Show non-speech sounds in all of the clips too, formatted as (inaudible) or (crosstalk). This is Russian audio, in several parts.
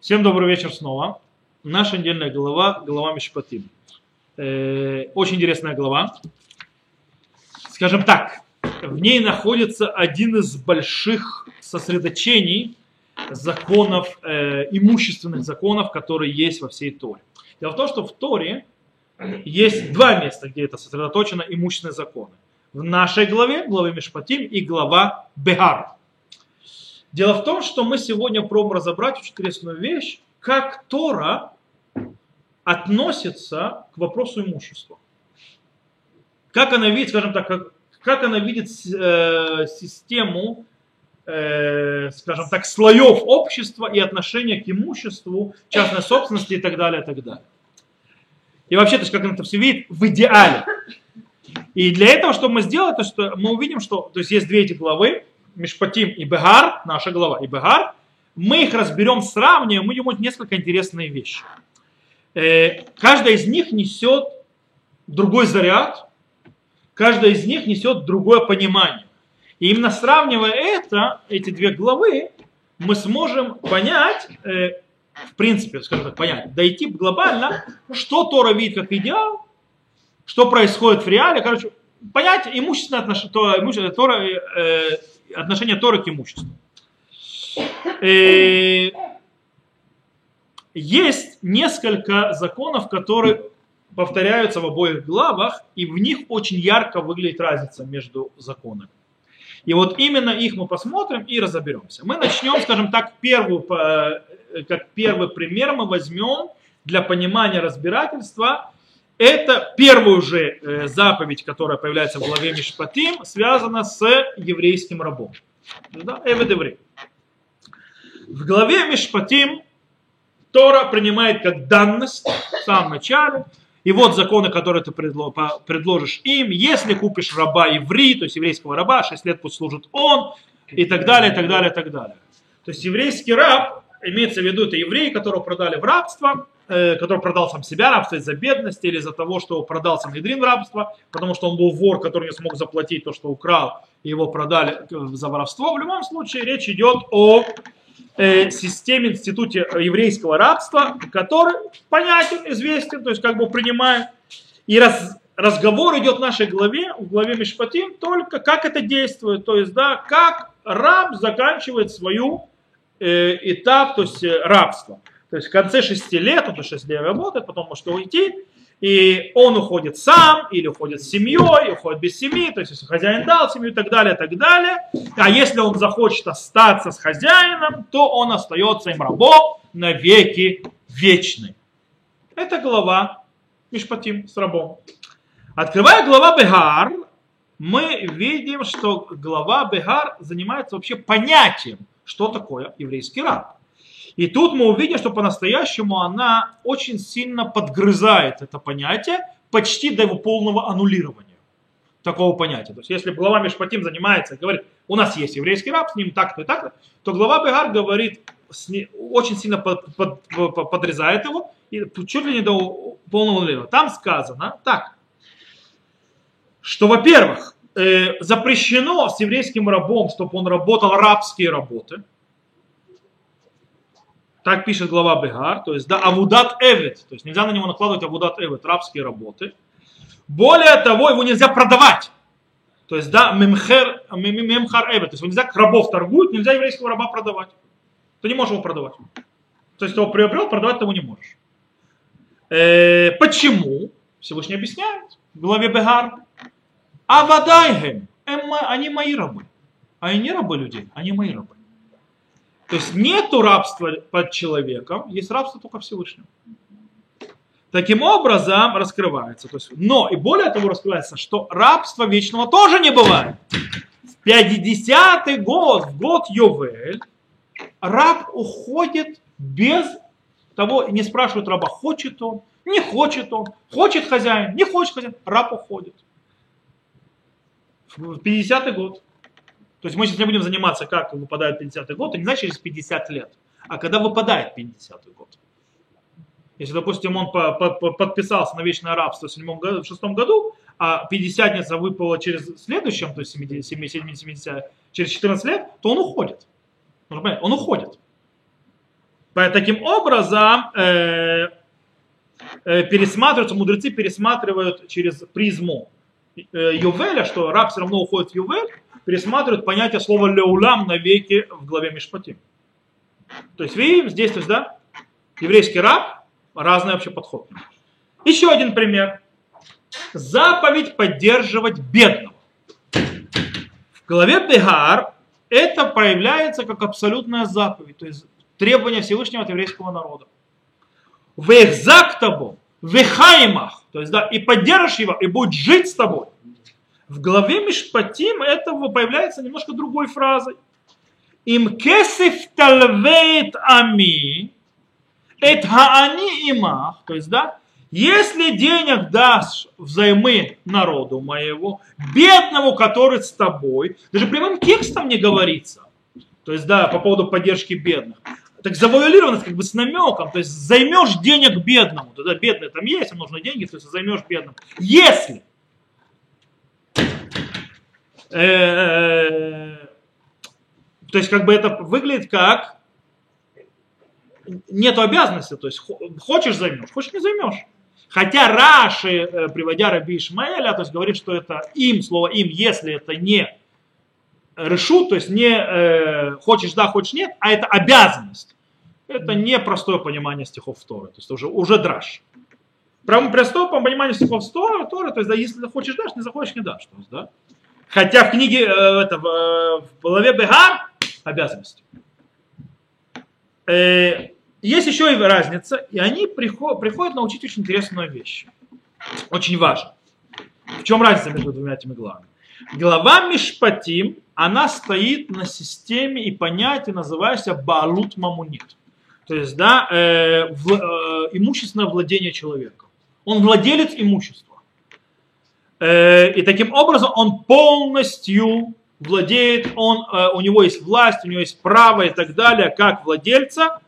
Всем добрый вечер снова. Наша недельная глава, глава Мишпатим. Э, очень интересная глава. Скажем так, в ней находится один из больших сосредоточений законов, э, имущественных законов, которые есть во всей Торе. Дело в том, что в Торе есть два места, где это сосредоточено имущественные законы. В нашей главе, главе Мишпатим и глава Бехар. Дело в том, что мы сегодня пробуем разобрать очень интересную вещь, как Тора относится к вопросу имущества. Как она видит, скажем так, как, как она видит э, систему, э, скажем так, слоев общества и отношения к имуществу, частной собственности и так далее, и так далее. И вообще, то есть, как она это все видит в идеале. И для этого, что мы сделаем, то что мы увидим, что то есть, есть две эти главы, Мишпатим и Бегар, наша глава, и Бегар, мы их разберем, сравним, мы видим несколько интересные вещи. Э, каждая из них несет другой заряд, каждая из них несет другое понимание. И именно сравнивая это, эти две главы, мы сможем понять, э, в принципе, скажем так, понять, дойти глобально, что Тора видит как идеал, что происходит в реале, короче, понять имущественное отношение, то, имущественное, Тора, э, отношение Торы к имуществу. И э, есть несколько законов, которые повторяются в обоих главах, и в них очень ярко выглядит разница между законами. И вот именно их мы посмотрим и разоберемся. Мы начнем, скажем так, первую, э, как первый пример мы возьмем для понимания разбирательства. Это первую же э, заповедь, которая появляется в главе Мишпатим, связана с еврейским рабом. Да, Эвед В главе Мишпатим Тора принимает как данность в самом начале. И вот законы, которые ты предложишь им, если купишь раба еври, то есть еврейского раба, 6 лет пусть служит он, и так далее, и так далее, и так далее. То есть еврейский раб, имеется в виду, это евреи, которого продали в рабство, который продал сам себя рабство из-за бедности или из-за того, что продал Сангедрин в рабство, потому что он был вор, который не смог заплатить то, что украл, и его продали э, за воровство. В любом случае речь идет о э, системе, институте еврейского рабства, который понятен, известен, то есть как бы принимает. И раз, разговор идет в нашей главе, в главе Мишпатим, только как это действует, то есть да, как раб заканчивает свою э, этап, то есть э, рабство. То есть в конце шести лет, он 6 лет работает, потом может уйти, и он уходит сам, или уходит с семьей, уходит без семьи, то есть если хозяин дал семью и так далее, и так далее. А если он захочет остаться с хозяином, то он остается им рабом на веки вечный. Это глава Мишпатим с рабом. Открывая глава Бегар, мы видим, что глава Бегар занимается вообще понятием, что такое еврейский раб. И тут мы увидим, что по-настоящему она очень сильно подгрызает это понятие, почти до его полного аннулирования такого понятия. То есть если глава Мишпатим занимается и говорит, у нас есть еврейский раб, с ним так-то и так-то, то глава Бегар говорит, очень сильно под, под, под, подрезает его, и чуть ли не до полного аннулирования. Там сказано так, что, во-первых, э, запрещено с еврейским рабом, чтобы он работал рабские работы – так пишет глава Бегар, то есть да, авудат эвет, то есть нельзя на него накладывать авудат эвет, рабские работы. Более того, его нельзя продавать. То есть, да, мемхер, мемхар эвет, то есть нельзя рабов торгуют, нельзя еврейского раба продавать. Ты не можешь его продавать. То есть, его приобрел, продавать ты его не можешь. Э, почему? Всевышний объясняет в главе Бегар. Авадайхем, они мои рабы. А они не рабы людей, они мои рабы. То есть нету рабства под человеком, есть рабство только Всевышнего. Таким образом раскрывается. То есть, но и более того раскрывается, что рабства вечного тоже не бывает. В 50-й год, в год Йовель, раб уходит без того, не спрашивают раба, хочет он, не хочет он, хочет хозяин, не хочет хозяин, раб уходит. В 50-й год. То есть мы сейчас не будем заниматься, как выпадает 50-й год, это не значит через 50 лет, а когда выпадает 50-й год. Если, допустим, он по, по, по, подписался на вечное рабство в 7 году, в 6 году, а 50-ница выпала через следующем, то есть 70, 70, 70, через 14 лет, то он уходит. Он уходит. Таким образом, э, э, пересматриваются, мудрецы пересматривают через призму э, Ювеля, что раб все равно уходит в Ювель, пересматривают понятие слова леулам навеки в главе Мишпатим. То есть видим здесь, то есть, да, еврейский раб, разный вообще подход. Еще один пример. Заповедь поддерживать бедного. В главе Бегар это проявляется как абсолютная заповедь, то есть требование Всевышнего от еврейского народа. В экзактабу, в эхаймах, то есть да, и поддержишь его, и будет жить с тобой. В главе Мишпатим это появляется немножко другой фразой. Им кесиф талвейт ами, эт хаани имах, то есть да, если денег дашь взаймы народу моего, бедному, который с тобой, даже прямым текстом не говорится, то есть, да, по поводу поддержки бедных, так завуалировано как бы с намеком, то есть займешь денег бедному, тогда бедный там есть, ему нужны деньги, то есть займешь бедному. Если то есть как бы это выглядит как нету обязанности, то есть хочешь займешь, хочешь не займешь. Хотя Раши, э, приводя Раби Ишмаэля, то есть говорит, что это им, слово им, если это не решу, то есть не э, хочешь да, хочешь нет, а это обязанность. Это не простое понимание стихов Торы, то есть уже, уже драж. Прям простое понимание стихов Торы, то есть да, если захочешь дашь, не захочешь не дашь. То есть, да. Хотя в книге, э, это, в, э, в главе Бегар обязанность. Э, есть еще и разница, и они приходят, приходят научить очень интересную вещь. Очень важно. В чем разница между двумя этими главами? Глава Мишпатим, она стоит на системе и понятии, называющейся Балут Мамунит. То есть, да, э, в, э, имущественное владение человека. Он владелец имущества. Э, и таким образом он полностью владеет, он, э, у него есть власть, у него есть право и так далее, как владельца,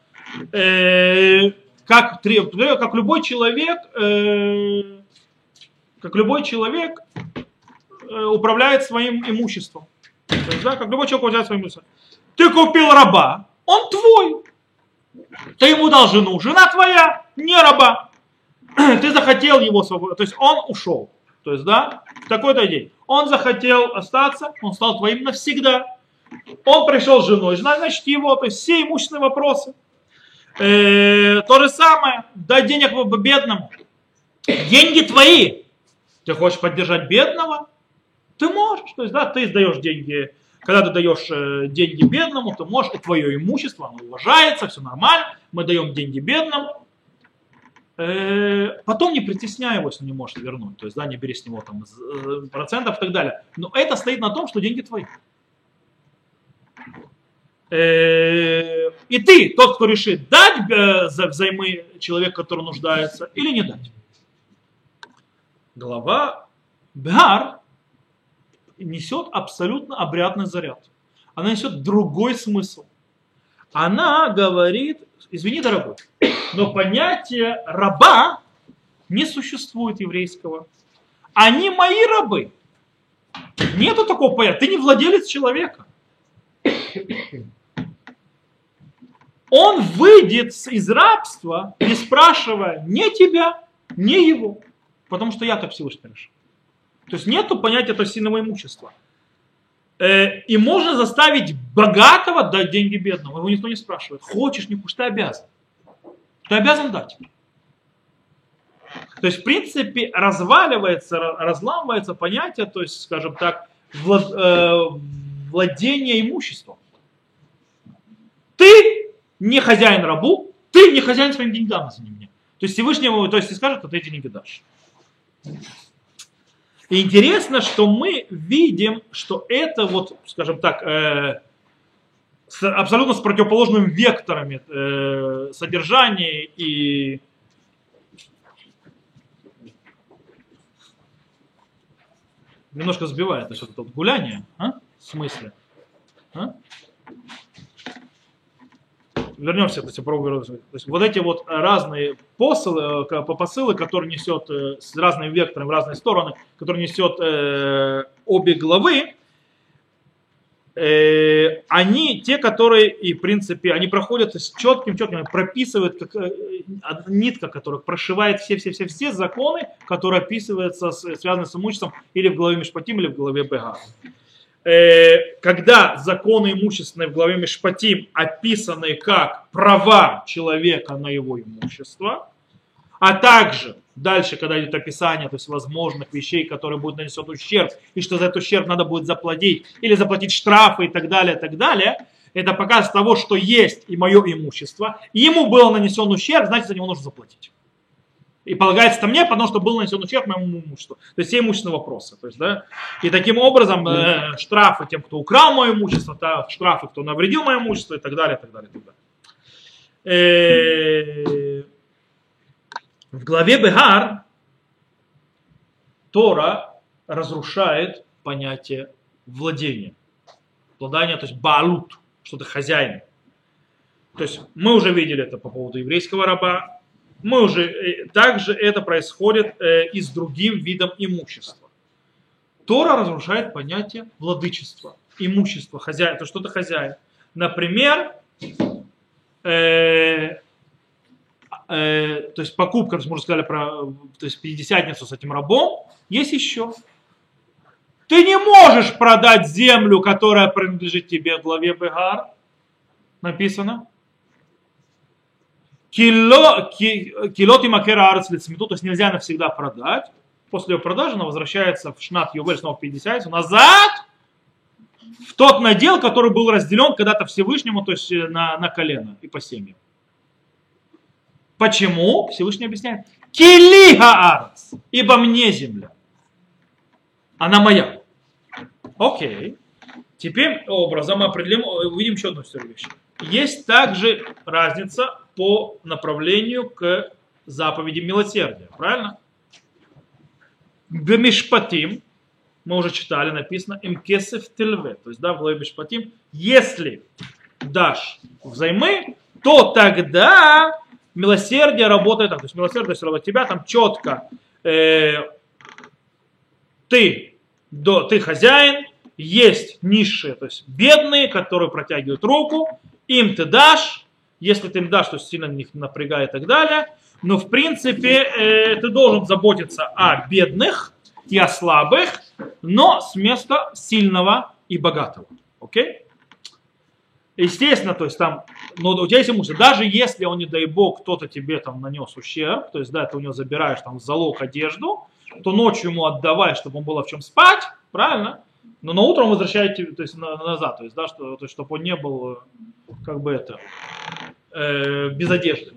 э, как, как любой человек, как любой человек управляет своим имуществом. То есть, да, как любой человек управляет своим имуществом. Ты купил раба, он твой. Ты ему дал жену, жена твоя, не раба. (clears throat) Ты захотел его свободу, то есть он ушел. То есть, да, такой-то день. Он захотел остаться, он стал твоим навсегда. Он пришел с женой, жена, значит, его, то есть все имущественные вопросы. Э, то же самое, дай денег бедному. Деньги твои. Ты хочешь поддержать бедного? Ты можешь. То есть, да, ты сдаешь деньги, когда ты даешь э, деньги бедному, ты можешь, это твое имущество, оно уважается, все нормально, мы даем деньги бедному. Э, потом не притесняй его, если не можешь вернуть. То есть, да, не бери с него там э, процентов и так далее. Но это стоит на том, что деньги твои. Э, и ты, тот, кто решит дать взаймы человеку, который нуждается, или не дать. Глава Бар несет абсолютно обрядный заряд. Она несет другой смысл. Она говорит, извини, дорогой, но понятие раба не существует еврейского. Они мои рабы. Нету такого понятия. Ты не владелец человека. Он выйдет из рабства, не спрашивая ни тебя, ни его. Потому что я так Всевышний решил. То есть нету понятия тосиного имущества. Э, и можно заставить богатого дать деньги бедному. Его никто не спрашивает. Хочешь, не хочешь, ты обязан. Ты обязан дать. То есть, в принципе, разваливается, разламывается понятие, то есть, скажем так, э, владение имуществом. Ты не хозяин рабу, ты не хозяин своим деньгам, за меня. То есть Всевышнему, то есть ты скажешь, что ты эти деньги дашь. И интересно, что мы видим, что это вот, скажем так, э, с, абсолютно с противоположными векторами э, содержания и немножко сбивает насчет этого гуляния, а? в смысле. А? Вернемся, то есть, то есть, вот эти вот разные посылы, э, посылы, которые несет э, с разными векторами в разные стороны, которые несет э, обе главы, э, они те, которые, и в принципе, они проходят с четким, четким, прописывают, как э, нитка, которая прошивает все-все-все-все законы, которые описываются, связаны с имуществом или в главе Мишпатим, или в главе Бега. Э, когда законы имущественные в главе Мишпатим описаны как права человека на его имущество, а также дальше, когда идет описание то есть возможных вещей, которые будут нанесен ущерб, и что за этот ущерб надо будет заплатить, или заплатить штрафы и так далее, и так далее, это показ того, что есть и мое имущество, и ему был нанесен ущерб, значит, за него нужно заплатить. И полагается это мне, потому что был нанесен ущерб моему имуществу. То есть все имущественные вопросы. То есть, да? И таким образом э, штрафы тем, кто украл мое имущество, та, штрафы, кто навредил мое имущество и так далее, и так далее. И так далее. Э, в главе Бегар Тора разрушает понятие владения. Владание, то есть балут, что-то хозяин. То есть мы уже видели это по поводу еврейского раба, мы уже, э, также это происходит э, и с другим видом имущества. Тора разрушает понятие владычества, имущества, хозяин, это что-то хозяин. Например, э, э, то есть покупка, мы уже сказали про то есть пятидесятницу с этим рабом, есть еще. Ты не можешь продать землю, которая принадлежит тебе в главе Бегар. Написано. Макера арец лицемиту, то есть нельзя навсегда продать. После ее продажи она возвращается в шнат Ювель снова в 50 назад в тот надел, который был разделен когда-то Всевышнему, то есть на, на колено и по семьям. Почему? Всевышний объясняет. Килиха арц, ибо мне земля. Она моя. Окей. Теперь образом мы определим, увидим еще одну вещь. Есть также разница по направлению к заповеди милосердия. Правильно? Бемишпатим, мы уже читали, написано, имкесев тельве. То есть, да, в главе Бемишпатим, если дашь взаймы, то тогда милосердие работает так. То есть милосердие все равно тебя там четко э, ты, до, ты хозяин, есть низшие, то есть бедные, которые протягивают руку, им ты дашь, если ты им дашь, то сильно них напрягает и так далее. Но в принципе э, ты должен заботиться о бедных и о слабых, но с места сильного и богатого. Окей? Естественно, то есть там, но у тебя есть имущество, даже если он, не дай бог, кто-то тебе там нанес ущерб, то есть, да, ты у него забираешь там залог одежду, то ночью ему отдавай, чтобы он было в чем спать, правильно? Но на утро он возвращает тебе, то есть, на, назад, то есть, да, что, то есть, чтобы он не был, как бы это, э, без одежды.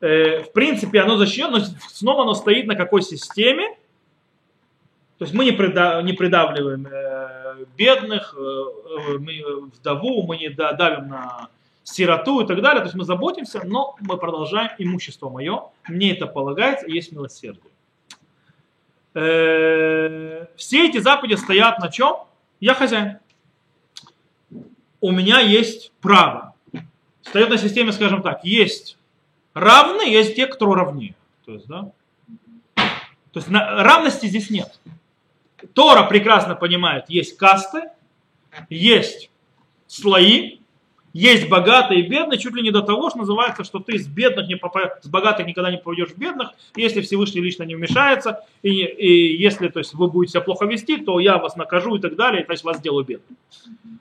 Э, в принципе, оно защищено, но снова оно стоит на какой системе, то есть мы не, прида, не придавливаем э, бедных, э, э мы, вдову, мы не давим на сироту и так далее. То есть мы заботимся, но мы продолжаем имущество мое. Мне это полагается, есть милосердие. Э, все эти заповеди стоят на чем? Я хозяин. У меня есть право. Стоят на системе, скажем так, есть равные, есть те, кто равнее. То есть, да? То есть на, равности здесь нет. Тора прекрасно понимает, есть касты, есть слои, есть богатые и бедные, чуть ли не до того, что называется, что ты с бедных не попа... с богатых никогда не поведешь в бедных, если Всевышний лично не вмешается, и, и если то есть, вы будете себя плохо вести, то я вас накажу и так далее, то есть вас сделаю бедным.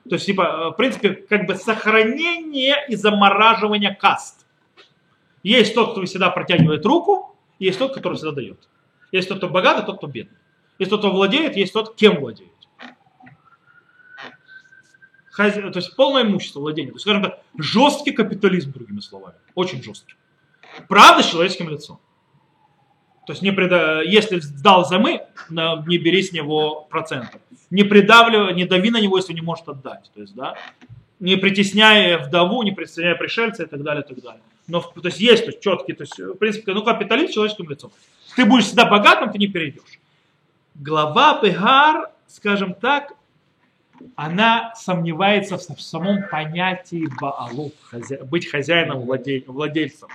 То есть, типа, в принципе, как бы сохранение и замораживание каст. Есть тот, кто всегда протягивает руку, есть тот, который всегда дает. Есть тот, кто богатый, тот, кто бедный. Есть тот, кто владеет, есть тот, кем владеет. То есть полное имущество, владение. То есть, скажем так, жесткий капитализм, другими словами. Очень жесткий. Правда с человеческим лицом. То есть не преда... если сдал замы, не бери с него процентов. Не придавливай, не дави на него, если не может отдать. То есть, да, не притесняя вдову, не притесняя пришельца и так далее, и так далее. Но, то есть есть то есть, четкий, то есть, в принципе, ну, капиталист человеческим лицом. Ты будешь всегда богатым, ты не перейдешь глава Пегар, скажем так, она сомневается в самом понятии Баалу, быть хозяином, владель... владельцем.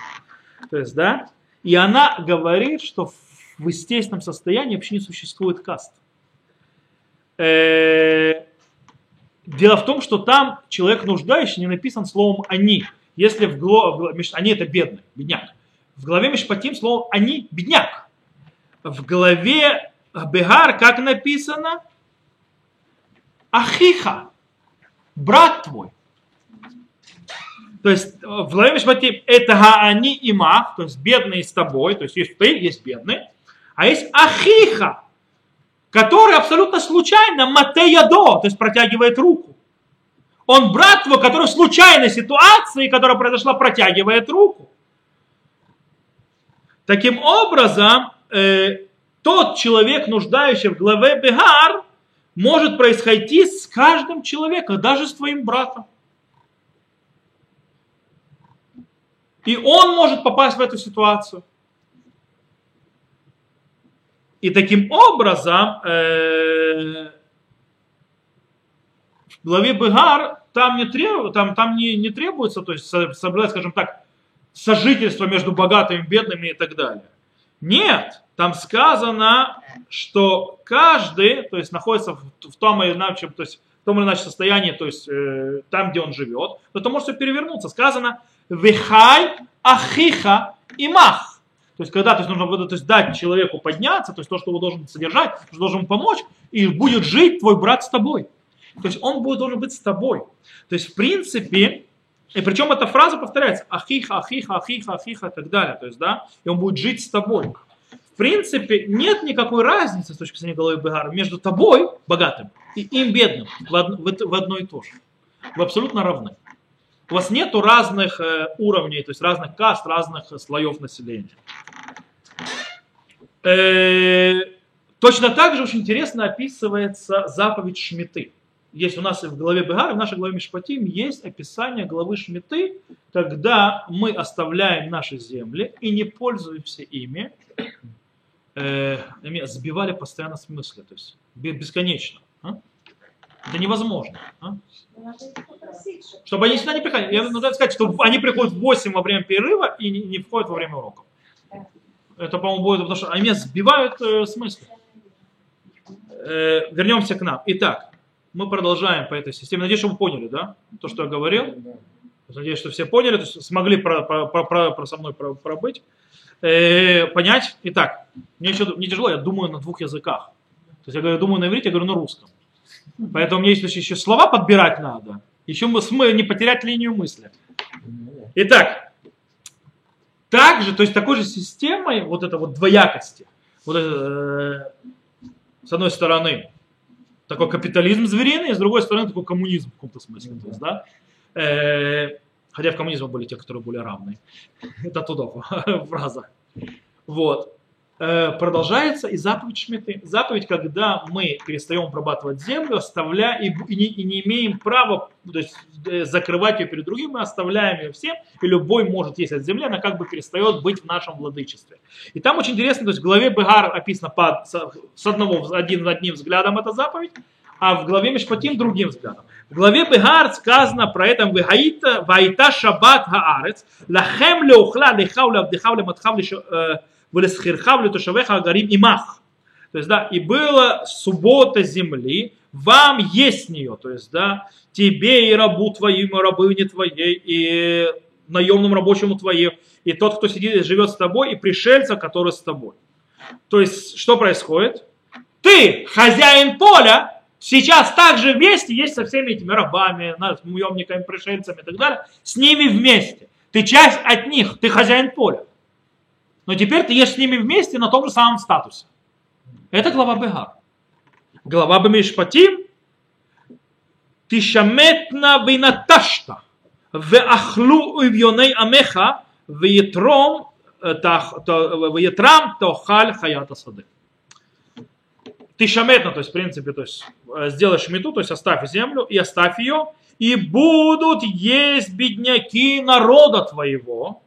То есть, да, и она говорит, что в естественном состоянии вообще не существует каст. Э, дело в том, что там человек нуждающий не написан словом «они». Если в главе, они это бедный, бедняк. В главе Мишпатим слово «они» бедняк. В главе Бегар как написано? Ахиха, брат твой. То есть в главе Мишпатим это они и мах, то есть бедные с тобой, то есть есть ты, есть бедный, а есть ахиха, который абсолютно случайно матеядо, то есть протягивает руку. Он брат твой, который в случайной ситуации, которая произошла, протягивает руку. Таким образом, э, тот человек, нуждающий в главе Бегар, может происходить с каждым человеком, даже с твоим братом. И он может попасть в эту ситуацию. И таким образом э, в главе Бегар там не, требует, там, там не, не требуется, то есть соблюдать, скажем так, сожительство между богатыми и бедными и так далее. Нет, там сказано, что каждый, то есть находится в, в том или иначе, то есть в том или иначе состоянии, то есть э, там, где он живет, но это может все перевернуться. Сказано, вихай ахиха имах. То есть, когда то есть, нужно то есть, дать человеку подняться, то есть то, что его должен содержать, что должен помочь, и будет жить твой брат с тобой. То есть он будет, должен быть с тобой. То есть, в принципе, и причем эта фраза повторяется, ахиха, ахиха, ахиха, ахиха и так далее. То есть, да, и он будет жить с тобой. В принципе, нет никакой разницы с точки зрения головы Бегара между тобой, богатым, и им, бедным, в, од, в, в одно и то же. Вы абсолютно равны. У вас нету разных э, уровней, то есть разных каст, разных э, слоев населения. Э, точно так же очень интересно описывается заповедь Шмиты есть у нас в главе Бегар, в нашей главе Мишпатим есть описание главы Шмиты, когда мы оставляем наши земли и не пользуемся ими, э, сбивали постоянно смысле, то есть бесконечно. А? Это невозможно. А? Чтобы они сюда не приходили. Я нужно сказать, что они приходят в 8 во время перерыва и не, входят во время уроков. Это, по-моему, будет, потому что они сбивают э, смысл. Э, вернемся к нам. Итак, мы продолжаем по этой системе. Надеюсь, что вы поняли, да, то, что я говорил. Надеюсь, что все поняли, то есть смогли про, про, про, про, со мной про, пробыть, э, понять. Итак, мне еще не тяжело, я думаю на двух языках. То есть я говорю, думаю на иврите, я говорю на русском. Поэтому мне если еще слова подбирать надо, еще мы, не потерять линию мысли. Итак, также, то есть такой же системой вот это вот двоякости, вот это, э, с одной стороны, такой капитализм звериный, и с другой стороны такой коммунизм в каком-то смысле. То есть, да? э, хотя в коммунизме были те, которые были равны. (laughs) Это туда (laughs) фраза. Вот. Э, продолжается и заповедь Шмиты. Заповедь, когда мы перестаем обрабатывать землю, оставляя и, не, и не имеем права то есть, э, закрывать ее перед другими, мы оставляем ее всем, и любой может есть от земли, она как бы перестает быть в нашем владычестве. И там очень интересно, то есть в главе Бегар описано под, с одного, один, одним взглядом эта заповедь, а в главе Мишпатим другим взглядом. В главе Бегар сказано про это «Ваита, ваита шаббат хаарец, лахем леухла, лихав лавдихав лематхав Валесхирхав летушавеха агарим имах. То есть, да, и была суббота земли, вам есть нее, то есть, да, тебе и рабу твоему, и рабыне твоей, и наемному рабочему твоему, и тот, кто сидит, живет с тобой, и пришельца, который с тобой. То есть, что происходит? Ты, хозяин поля, сейчас также вместе есть со всеми этими рабами, наемниками, пришельцами и так далее, с ними вместе. Ты часть от них, ты хозяин поля. Но теперь ты ешь с ними вместе на том же самом статусе. Это глава Бегар. Глава Бемишпатим. Тишаметна винаташта. Веахлу уйвьоней амеха. Веетром э, э, Веетрам тохаль хаята сады. Ты то есть, в принципе, то есть, э, сделаешь мету, то есть оставь землю и оставь ее, и будут есть бедняки народа твоего,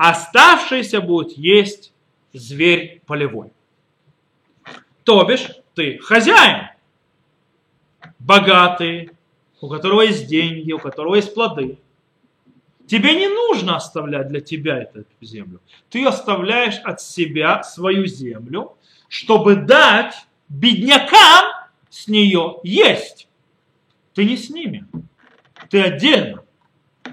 оставшийся будет есть зверь полевой. То бишь, ты хозяин, богатый, у которого есть деньги, у которого есть плоды. Тебе не нужно оставлять для тебя эту землю. Ты оставляешь от себя свою землю, чтобы дать беднякам с нее есть. ты не с ними. Ты отдельно.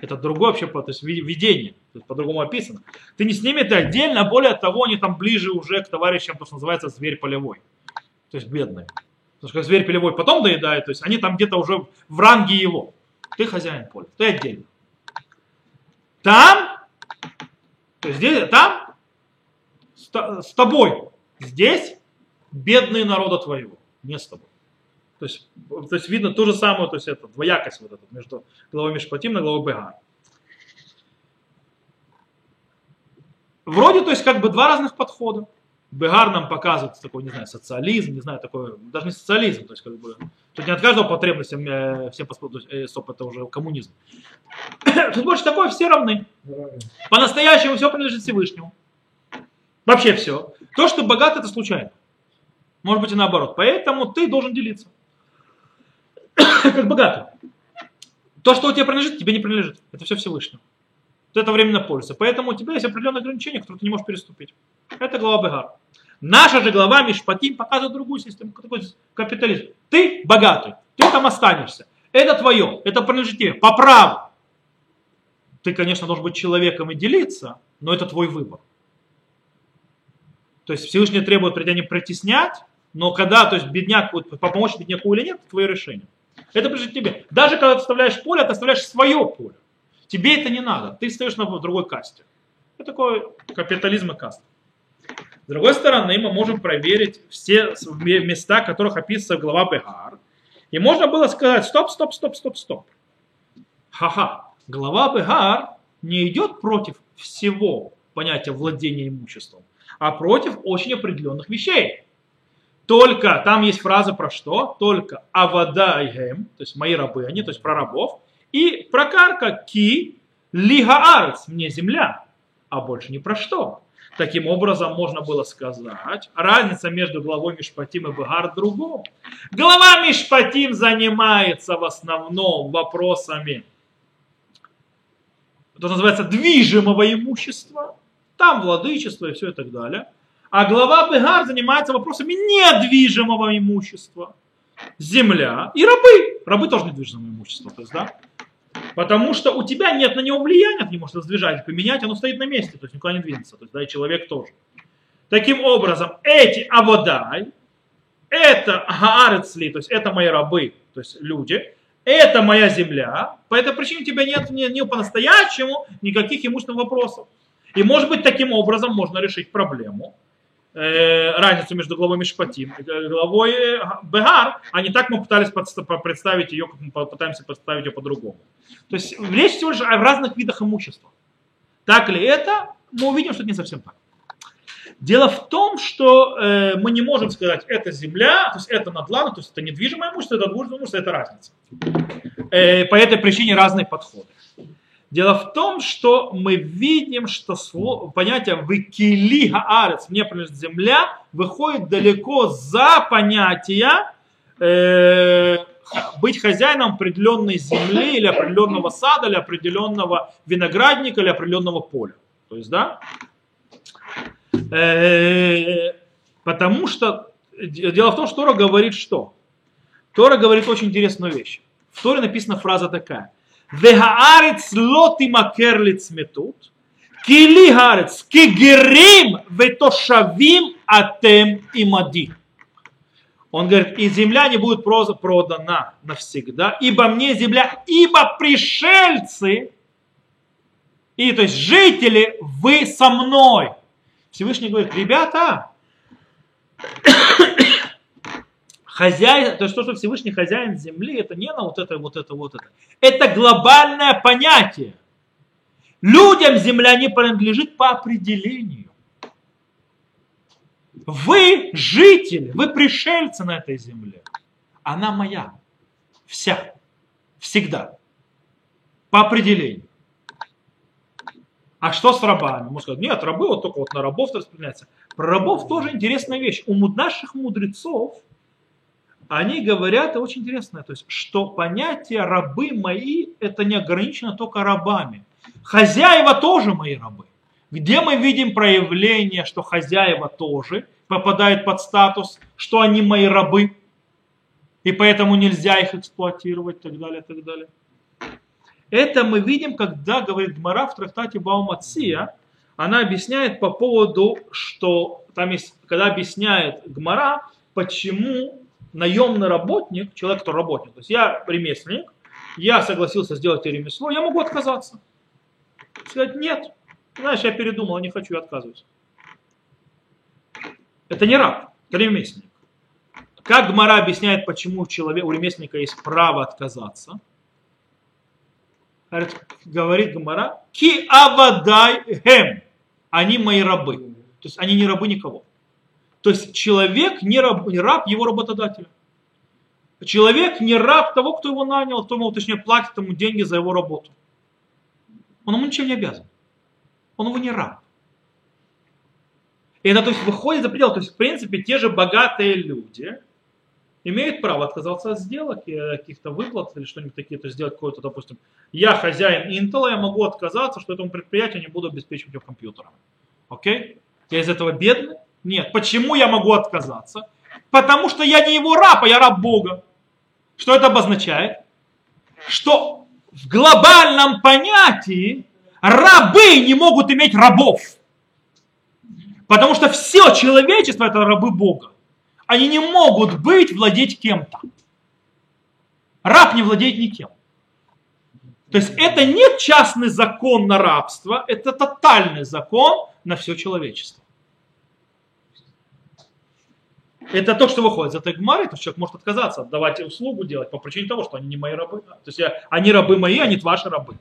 Это другое вообще, то есть видение, то есть по-другому описано. Ты не с ними, ты отдельно, более того, они там ближе уже к товарищам, то, что называется зверь полевой. То есть бедные. Потому что зверь полевой потом доедает, то есть они там где-то уже в ранге его. Ты хозяин поля, ты отдельно. Там, то есть здесь, там с тобой, здесь бедные народа твоего, не с тобой. То есть, то есть видно то же самое, то есть это двоякость вот эта между главой Мишпатим и главой Бегар. Вроде, то есть как бы два разных подхода. Бегар нам показывает такой, не знаю, социализм, не знаю, такой, даже не социализм, то есть как бы, тут не от каждого потребности э, всем есть, э, стоп, это уже коммунизм. (coughs) Тут больше такое, все равны. По-настоящему все принадлежит Всевышнему. Вообще все. То, что богат, это случайно. Может быть и наоборот. Поэтому ты должен делиться. (coughs) как богатый. То, что у тебя принадлежит, тебе не принадлежит. Это все Всевышнего. Это временно польза. Поэтому у тебя есть определенные ограничения, которые ты не можешь переступить. Это глава Бегар. Наша же глава Мишпатим показывает другую систему, такой капитализм. Ты богатый, ты там останешься. Это твое, это принадлежит тебе по праву. Ты, конечно, должен быть человеком и делиться, но это твой выбор. То есть Всевышний требует придя не притеснять, но когда, то есть бедняк, вот, помочь бедняку или нет, это твое решение. Это принадлежит тебе. Даже когда ты оставляешь поле, ты оставляешь свое поле. Тебе это не надо, ты стоишь на другой касте. Это такой капитализм и каст. С другой стороны, мы можем проверить все места, которых описывается глава Бегар. И можно было сказать, стоп, стоп, стоп, стоп, стоп. Ха-ха, глава Бегар не идет против всего понятия владения имуществом, а против очень определенных вещей. Только, там есть фраза про что? Только авада айгем, то есть мои рабы, они, то есть про рабов, и прокарка ки лигаарец, мне земля, а больше ни про что. Таким образом, можно было сказать, разница между главой Мишпатим и Багар другом. Глава Мишпатим занимается в основном вопросами, это называется движимого имущества, там владычество и все и так далее. А глава Бегар занимается вопросами недвижимого имущества. Земля и рабы. Рабы тоже недвижимое имущество. То есть, да? Потому что у тебя нет на него влияния, ты не можешь раздвижать, поменять, оно стоит на месте, то есть никуда не двинется. То есть, да, и человек тоже. Таким образом, эти аводай, это гаарецли, то есть это мои рабы, то есть люди, это моя земля, по этой причине у тебя нет ни, ни по-настоящему никаких имущественных вопросов. И может быть таким образом можно решить проблему, разницу между главой Мишпатим и главой э, Бегар, не так мы пытались представить ее, как мы пытаемся представить ее по-другому. То есть речь всего лишь о разных видах имущества. Так ли это? Мы увидим, что это не совсем так. Дело в том, что э, мы не можем сказать, это земля, то есть это надлана, то есть это недвижимое имущество, это движимое имущество, это разница. Э, по этой причине разные подходы. Дело в том, что мы видим, что слово, понятие «выкили гаарец» мне принадлежит земля выходит далеко за понятие э, быть хозяином определенной земли или определенного сада, или определенного виноградника, или определенного поля. То есть, да? Э, потому что дело в том, что Тора говорит что? Тора говорит очень интересную вещь. В Торе написана фраза такая. Вехаарец лоти макерли цметут. Кили гарец кигерим ветошавим атем и мади. Он говорит, и земля не будет продана навсегда, ибо мне земля, ибо пришельцы, и то есть жители, вы со мной. Всевышний говорит, ребята, хозяин, то есть то, что Всевышний хозяин земли, это не на вот это, вот это, вот это. Это глобальное понятие. Людям земля не принадлежит по определению. Вы жители, вы пришельцы на этой земле. Она моя. Вся. Всегда. По определению. А что с рабами? Можно сказать, нет, рабы вот только вот на рабов распределяются. Про рабов тоже интересная вещь. У наших мудрецов они говорят очень интересное, то есть, что понятие рабы мои, это не ограничено только рабами. Хозяева тоже мои рабы. Где мы видим проявление, что хозяева тоже попадают под статус, что они мои рабы? и поэтому нельзя их эксплуатировать, и так далее, и так далее. Это мы видим, когда говорит Гмара в трактате Баумация, она объясняет по поводу, что там есть, когда объясняет Гмара, почему наемный работник, человек, кто работник, то есть я ремесленник, я согласился сделать это ремесло, я могу отказаться. Сказать, нет, знаешь, я передумал, не хочу, я отказываюсь. Это не раб, это ремесленник. Как Гмара объясняет, почему у, человека, у ремесленника есть право отказаться? Говорит Гмара, ки авадай хем, они мои рабы. То есть они не рабы никого. То есть человек не раб, не раб его работодателя. Человек не раб того, кто его нанял, кто ему, точнее, платит ему деньги за его работу. Он ему ничем не обязан. Он его не раб. И это то есть выходит за пределы. То есть, в принципе, те же богатые люди имеют право отказаться от сделок, каких-то выплат или что-нибудь такие, то сделать какое-то, допустим, я хозяин Intel, я могу отказаться, что этому предприятию не буду обеспечивать его компьютером. Окей? Я из этого бедный? Нет. Почему я могу отказаться? Потому что я не его раб, а я раб Бога. Что это обозначает? Что в глобальном понятии рабы не могут иметь рабов. Потому что все человечество это рабы Бога. Они не могут быть, владеть кем-то. Раб не владеет никем. То есть это не частный закон на рабство, это тотальный закон на все человечество. Это то, что выходит за Тегмары, то человек может отказаться, отдавать услугу делать по причине того, что они не мои рабы. То есть я, они рабы мои, они ваши рабы.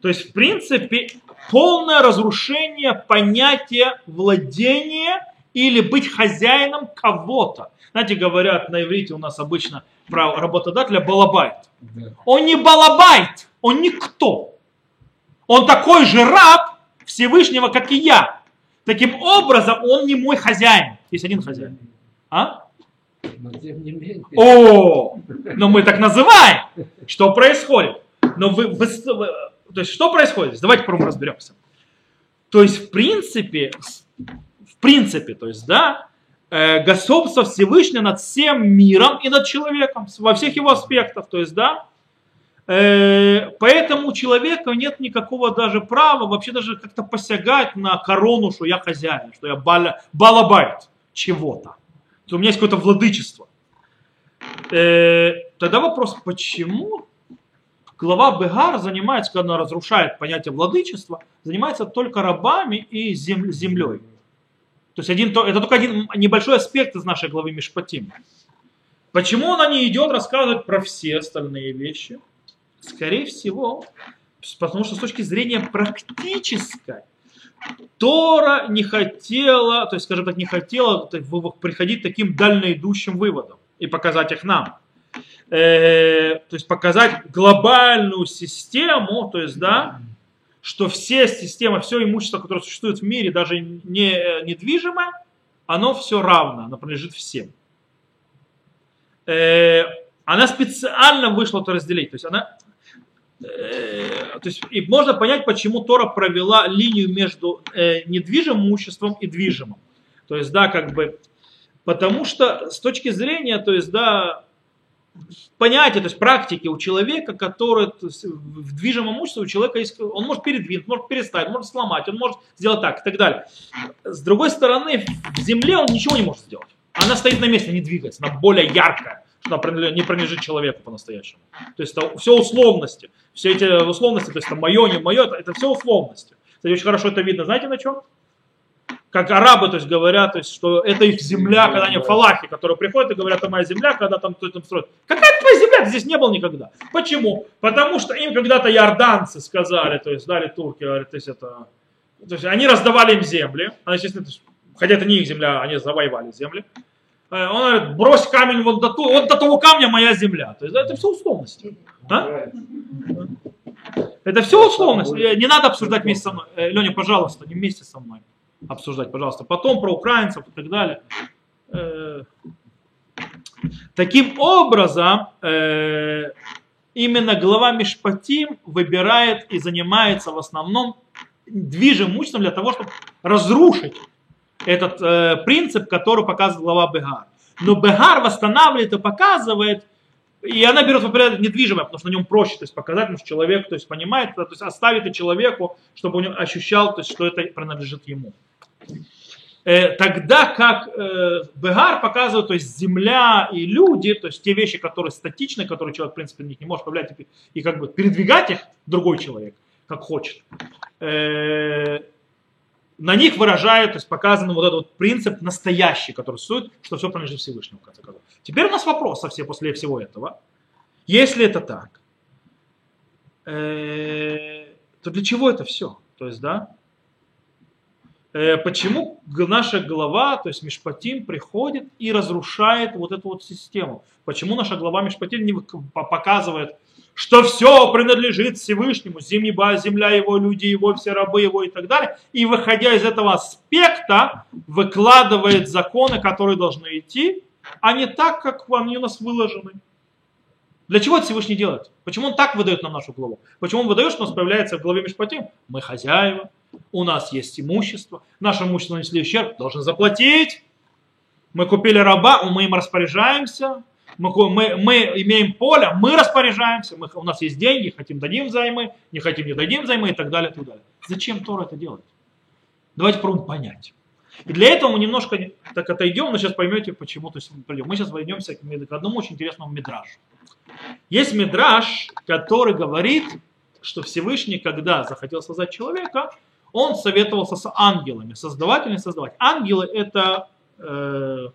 То есть, в принципе, полное разрушение понятия владения или быть хозяином кого-то. Знаете, говорят на иврите у нас обычно про работодателя балабайт. Он не балабайт, он никто. Он такой же раб Всевышнего, как и я. Таким образом, он не мой хозяин. Есть один хозяин. А? Но тем не менее. О, но мы так называем. Что происходит? Но вы, вы, то есть что происходит? Давайте попробуем разберемся. То есть в принципе, в принципе, то есть да, э, господство Всевышнего над всем миром и над человеком во всех его аспектах, то есть да, э, поэтому у человека нет никакого даже права вообще даже как-то посягать на корону, что я хозяин, что я бала, балабайт чего-то то у меня есть какое-то владычество. Э, тогда вопрос, почему глава Бегар занимается, когда она разрушает понятие владычества, занимается только рабами и зем, землей. То есть один, это только один небольшой аспект из нашей главы Мишпатим. Почему она не идет рассказывать про все остальные вещи? Скорее всего, потому что с точки зрения практической, Тора не хотела, то есть, скажем так, не хотела приходить таким дальноидущим выводом и показать их нам. Э, то есть показать глобальную систему, то есть, да, что все системы, все имущество, которое существует в мире, даже не недвижимое, оно все равно, оно принадлежит всем. Э, она специально вышла это разделить, то есть она то есть, и можно понять, почему Тора провела линию между э, недвижимым имуществом и движимым. То есть, да, как бы, потому что с точки зрения, то есть, да, понятия, то есть практики у человека, который есть, в движимом имуществе у человека есть, он может передвинуть, может переставить, может сломать, он может сделать так и так далее. С другой стороны, в земле он ничего не может сделать. Она стоит на месте, не двигается, она более яркая не принадлежит человеку по-настоящему. То есть это все условности. Все эти условности, то есть это мое, не мое, это, это все условности. Кстати, очень хорошо это видно, знаете на чем? Как арабы, то есть говорят, то есть, что это их земля, когда они фалахи, которые приходят и говорят, это моя земля, когда там кто-то строит. Какая твоя земля? Ты здесь не был никогда. Почему? Потому что им когда-то иорданцы сказали, то есть дали турки, говорят, то есть это... То есть они раздавали им земли, а, естественно, хотя это не их земля, они завоевали земли. Э, он говорит, брось камень вот до, вот до того камня моя земля. То есть это все условности. А? Это все условности. Э, не надо обсуждать вместе со мной. Э, Леня, пожалуйста, не вместе со мной обсуждать, пожалуйста. Потом про украинцев и так далее. Таким образом, именно глава Мишпатим выбирает и занимается в основном движимым имуществом для того, чтобы разрушить этот э, принцип, который показывает глава Бегар. Но Бегар восстанавливает и показывает, и она берет в порядок недвижимое, потому что на нем проще то есть, показать, потому что человек то есть, понимает, то есть оставит это человеку, чтобы он ощущал, то есть, что это принадлежит ему. Э, тогда как э, Бегар показывает, то есть земля и люди, то есть те вещи, которые статичны, которые человек, в принципе, на них не может повлиять и, и как бы передвигать их другой человек, как хочет, э, на них выражает, то есть показан вот этот вот принцип настоящий, который существует, что все принадлежит Всевышнему, в конце концов. Теперь у нас вопрос все, после всего этого. Если это так, э, то для чего это все? То есть, да, э, почему наша глава, то есть Мишпатим, приходит и разрушает вот эту вот систему? Почему наша глава Мишпатим не показывает, что все принадлежит Всевышнему, земля его, люди его, все рабы его и так далее. И выходя из этого аспекта, выкладывает законы, которые должны идти, а не так, как они у нас выложены. Для чего это Всевышний делает? Почему он так выдает нам нашу главу? Почему он выдает, что у нас появляется в главе Мишпатим? Мы хозяева, у нас есть имущество, наше имущество нанесли ущерб, должны заплатить. Мы купили раба, мы им распоряжаемся, мы, мы, мы имеем поле, мы распоряжаемся, мы, у нас есть деньги, хотим дадим займы, не хотим не дадим займы и так далее, и так далее. Зачем Тора это делает? Давайте попробуем понять. И для этого мы немножко так отойдем, но сейчас поймете, почему. То есть мы сейчас войдемся к одному очень интересному мидражу. Есть мидраж, который говорит, что Всевышний, когда захотел создать человека, он советовался с ангелами, создавать или не создавать. Ангелы это, э,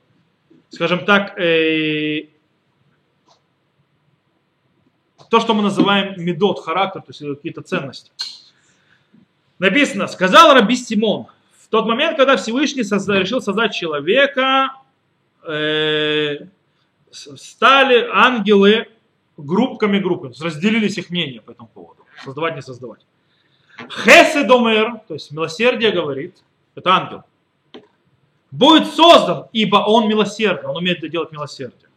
скажем так, э, то, что мы называем медот, характер, то есть какие-то ценности. Написано, сказал Раби Симон, в тот момент, когда Всевышний созда, решил создать человека, э, стали ангелы группками группы, разделились их мнения по этому поводу, создавать, не создавать. Хеседомер, то есть милосердие говорит, это ангел, будет создан, ибо он милосердный, он умеет делать милосердие.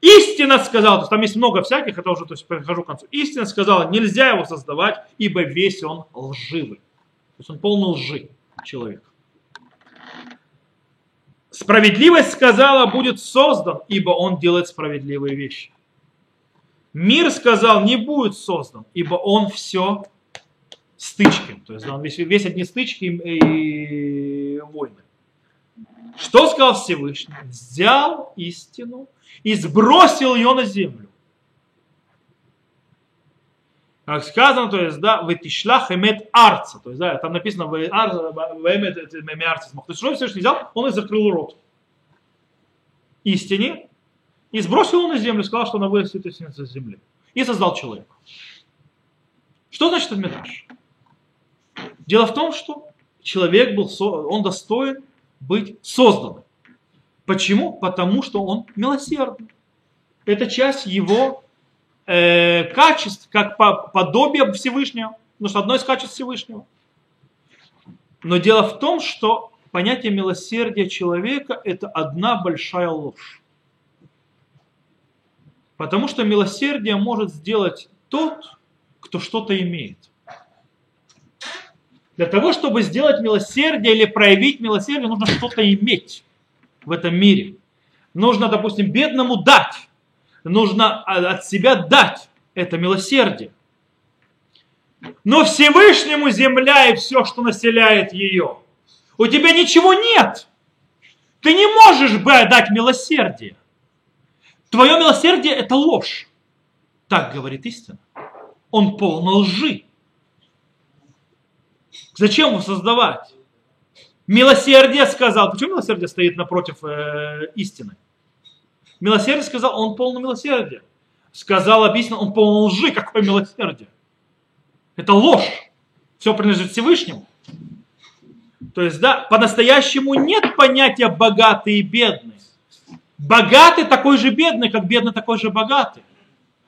Истина сказала, то есть там есть много всяких, это уже то есть, перехожу к концу. Истина сказала, нельзя его создавать, ибо весь он лживый. То есть он полный лжи человек. Справедливость сказала, будет создан, ибо он делает справедливые вещи. Мир сказал, не будет создан, ибо он все стычки. То есть он весь, весь одни стычки и, и войны. Что сказал Всевышний? Взял истину и сбросил ее на землю. Как сказано, то есть, да, вытишлах эмет арца. То есть, да, там написано эмет арца. То есть, что Всевышний взял? Он и закрыл рот истине и сбросил его на землю, сказал, что она вырастет из земли. И создал человека. Что значит этот метаж? Дело в том, что человек был, он достоин быть созданным. Почему? Потому что он милосердный. Это часть его э, качеств, как по, подобие Всевышнего. Потому что одно из качеств Всевышнего. Но дело в том, что понятие милосердия человека – это одна большая ложь. Потому что милосердие может сделать тот, кто что-то имеет. Для того, чтобы сделать милосердие или проявить милосердие, нужно что-то иметь в этом мире. Нужно, допустим, бедному дать. Нужно от себя дать это милосердие. Но Всевышнему земля и все, что населяет ее. У тебя ничего нет. Ты не можешь дать милосердие. Твое милосердие это ложь. Так говорит истина. Он полон лжи. Зачем его создавать? Милосердие сказал. Почему милосердие стоит напротив э, истины? Милосердие сказал, он полный милосердия. Сказал, объяснил, он полный лжи. Какое милосердие? Это ложь. Все принадлежит Всевышнему. То есть, да, по-настоящему нет понятия богатый и бедный. Богатый такой же бедный, как бедный такой же богатый.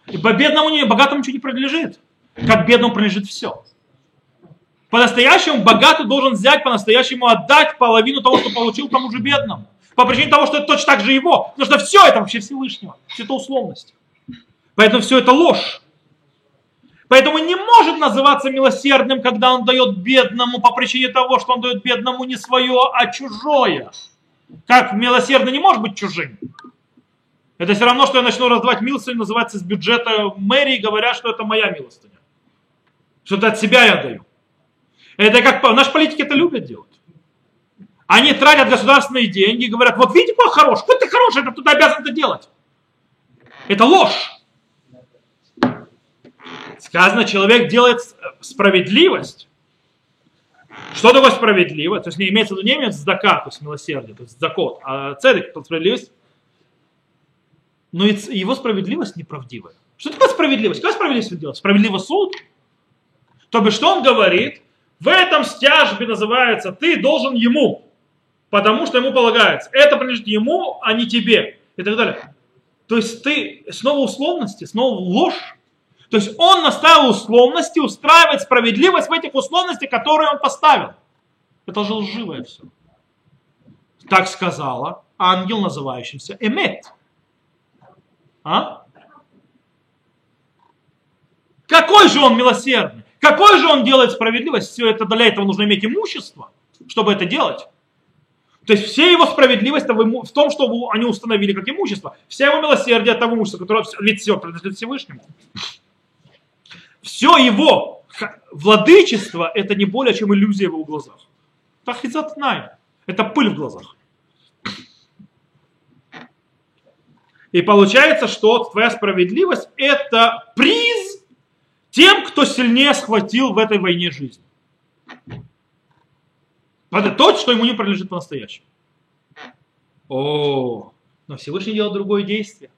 И бедному, богатому ничего не принадлежит. Как бедному принадлежит все. По-настоящему богатый должен взять, по-настоящему отдать половину того, что получил тому же бедному. По причине того, что это точно так же его. Потому что все это вообще Всевышнего. Все это условность. Поэтому все это ложь. Поэтому не может называться милосердным, когда он дает бедному по причине того, что он дает бедному не свое, а чужое. Как милосердный не может быть чужим. Это все равно, что я начну раздавать милостыню, называется с бюджета мэрии, говоря, что это моя милостыня. Что это от себя я даю. Это как наши политики это любят делать. Они тратят государственные деньги и говорят, вот видите, какой хорош, какой ты хороший, это кто-то обязан это делать. Это ложь. Сказано, человек делает справедливость. Что такое справедливость? То есть не имеется в виду не имеется здака, то есть милосердие, то есть закот, а цедек, справедливость. Но его справедливость неправдивая. Что такое справедливость? Какая справедливость делать? Справедливый суд? То бишь, что он говорит? В этом стяжбе называется, ты должен ему, потому что ему полагается. Это принадлежит ему, а не тебе. И так далее. То есть ты снова условности, снова ложь. То есть он наставил условности, устраивает справедливость в этих условностях, которые он поставил. Это же лживое все. Так сказала ангел, называющийся Эмет. А? Какой же он милосердный? Какой же он делает справедливость? Все это для этого нужно иметь имущество, чтобы это делать. То есть все его справедливость в том, что они установили как имущество. Вся его милосердие от того имущества, которое ведь все принадлежит Всевышнему. Все его владычество это не более чем иллюзия в его глазах. Тахизатнай. Это пыль в глазах. И получается, что твоя справедливость это приз тем, кто сильнее схватил в этой войне жизнь. Это тот, что ему не принадлежит по-настоящему. О, но Всевышний делает другое действие.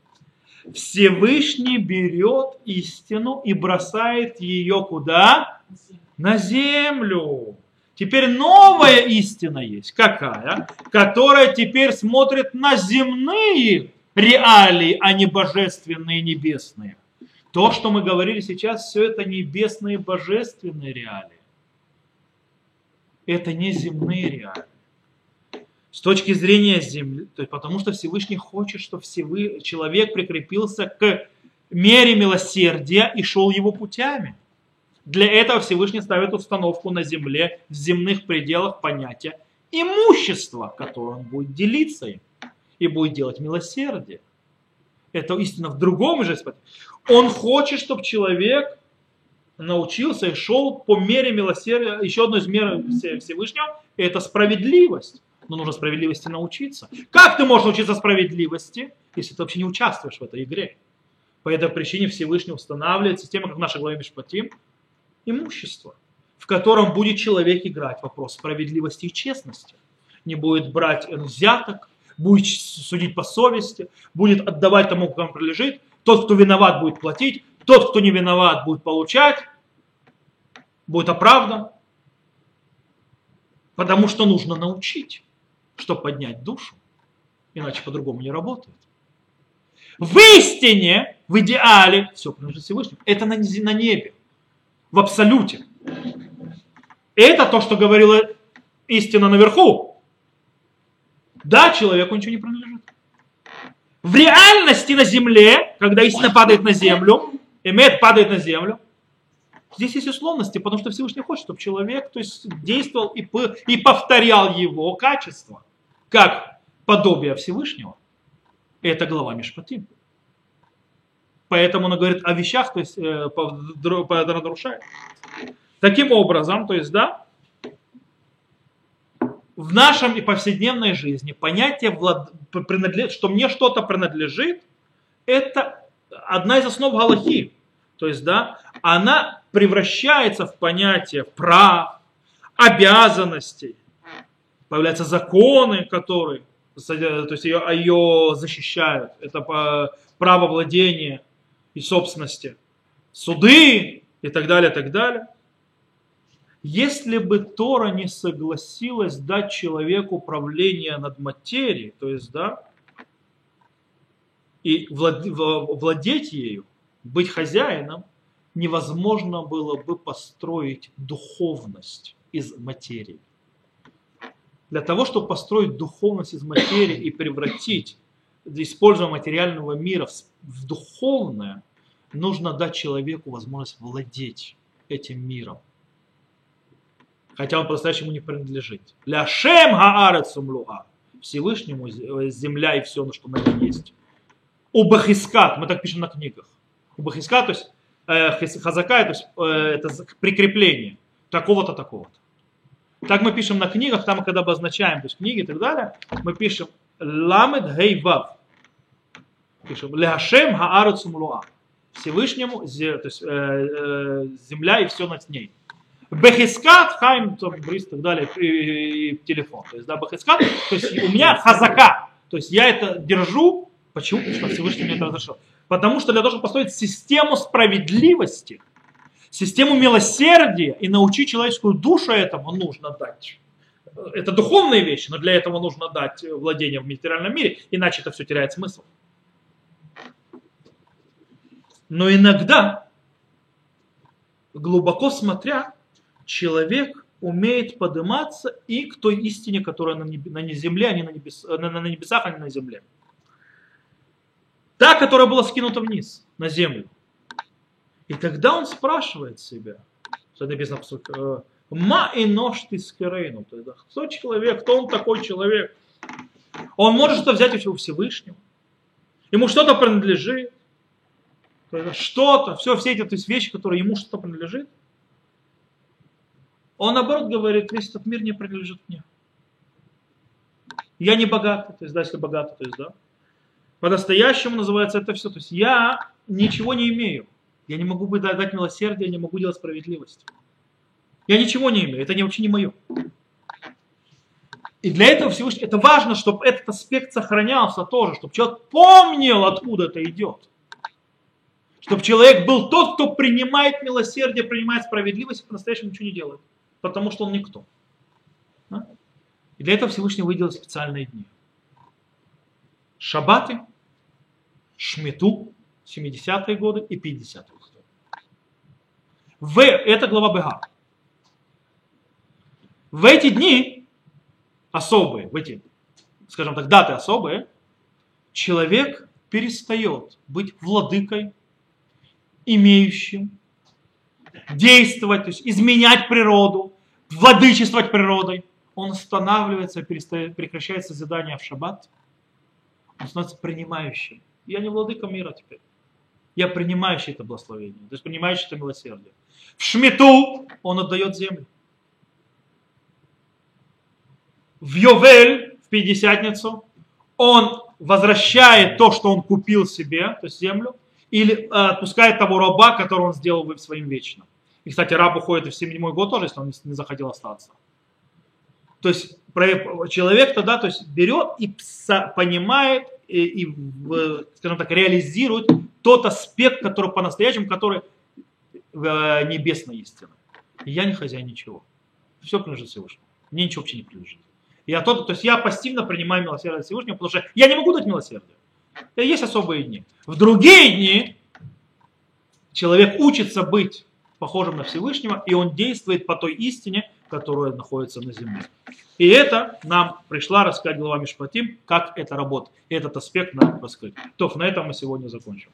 Всевышний берет истину и бросает ее куда? На землю. Теперь новая истина есть. Какая? Которая теперь смотрит на земные реалии, а не божественные небесные. То, что мы говорили сейчас, все это небесные божественные реалии. Это не земные реалии. С точки зрения земли, то есть потому что Всевышний хочет, чтобы Всевы, человек прикрепился к мере милосердия и шел его путями. Для этого Всевышний ставит установку на земле, в земных пределах понятия имущества, которое он будет делиться им и будет делать милосердие. Это истина в другом же аспекте. Он хочет, чтобы человек научился и шел по мере милосердия. Еще одной из мер Всевышнего – это справедливость но нужно справедливости научиться. Как ты можешь научиться справедливости, если ты вообще не участвуешь в этой игре? По этой причине Всевышний устанавливает систему, как в нашей главе Мишпатим, имущество, в котором будет человек играть вопрос справедливости и честности. Не будет брать взяток, будет судить по совести, будет отдавать тому, кому прилежит. Тот, кто виноват, будет платить, тот, кто не виноват, будет получать, будет оправдан. Потому что нужно научить чтобы поднять душу, иначе по-другому не работает. В истине, в идеале, все принадлежит Всевышнему. Это на, на небе, в абсолюте. Это то, что говорила истина наверху. Да, человеку ничего не принадлежит. В реальности на земле, когда истина падает на землю, эмет падает на землю, Здесь есть условности, потому что Всевышний хочет, чтобы человек то есть, действовал и, и повторял его качество как подобие Всевышнего, это глава Мишпатим. Поэтому он говорит о вещах, то есть э, нарушает. Таким образом, то есть, да, в нашем и повседневной жизни понятие, что мне что-то принадлежит, это одна из основ Галахи. То есть, да, она превращается в понятие прав, обязанностей, появляются законы, которые то есть ее, ее защищают. Это право владения и собственности. Суды и так далее, так далее. Если бы Тора не согласилась дать человеку управление над материей, то есть, да, и владеть ею, быть хозяином, невозможно было бы построить духовность из материи. Для того, чтобы построить духовность из материи и превратить использование материального мира в духовное, нужно дать человеку возможность владеть этим миром. Хотя он по-настоящему не принадлежит. Ля шем хаарецум Всевышнему э, земля и все, что на ней есть. Убахискат, мы так пишем на книгах. Убахискат, то есть э, хазака, то есть э, это прикрепление такого-то, такого-то. Так мы пишем на книгах, там, когда обозначаем то есть книги и так далее, мы пишем ламед гей вав. Пишем ляшем хаарацу млуа. Всевышнему, то есть э, э, земля и все над ней. Бехискат, хайм, бриз и так далее, и, и телефон. То есть, да, бехискат, то есть у меня хазака. То есть я это держу. Почему? Потому что Всевышний мне это разрешил. Потому что того, чтобы построить систему справедливости, систему милосердия и научить человеческую душу этому, нужно дать. Это духовные вещи, но для этого нужно дать владение в материальном мире, иначе это все теряет смысл. Но иногда, глубоко смотря, человек умеет подниматься и к той истине, которая на, небе, на земле, а не на, небес, на, на небесах, а не на земле. Та, которая была скинута вниз, на землю. И тогда он спрашивает себя, что написано в Ма и нож ты скирейну. Кто человек, кто он такой человек? Он может что взять у Всевышнего. Ему что-то принадлежит. Что-то, все, все эти то есть вещи, которые ему что-то принадлежит. Он наоборот говорит, весь этот мир не принадлежит мне. Я не богатый, то есть, да, если богатый, то есть, да. По-настоящему называется это все. То есть я ничего не имею. Я не могу дать милосердие, я не могу делать справедливость. Я ничего не имею, это не, вообще не мое. И для этого Всевышний, это важно, чтобы этот аспект сохранялся тоже, чтобы человек помнил, откуда это идет. Чтобы человек был тот, кто принимает милосердие, принимает справедливость и по-настоящему ничего не делает потому что он никто. Да? И для этого Всевышний выделил специальные дни. Шабаты, Шмету, 70-е годы и 50-е годы. В, это глава Бега. В эти дни особые, в эти, скажем так, даты особые, человек перестает быть владыкой, имеющим действовать, то есть изменять природу, владычествовать природой. Он останавливается, перестает, прекращает созидание в шаббат. Он становится принимающим. Я не владыка мира теперь. Я принимающий это благословение, то есть принимающий это милосердие. В шмету он отдает землю. В Йовель, в Пятидесятницу, он возвращает то, что он купил себе, то есть землю, или э, отпускает того раба, которого он сделал своим вечным. И, кстати, раб уходит в седьмой год тоже, если он не захотел остаться. То есть человек тогда то есть, берет и понимает и, и скажем так, реализирует тот аспект, который по-настоящему, который э, небесной истины. Я не хозяин ничего. Все принадлежит Всевышнему. Мне ничего вообще не принадлежит. Я тот, то есть я пассивно принимаю милосердие Всевышнего, потому что я не могу дать милосердие. Есть особые дни. В другие дни человек учится быть похожим на Всевышнего, и он действует по той истине, которая находится на земле. И это нам пришла рассказать глава Мишпатим, как это работает. И этот аспект нам раскрыть. То, на этом мы сегодня закончим.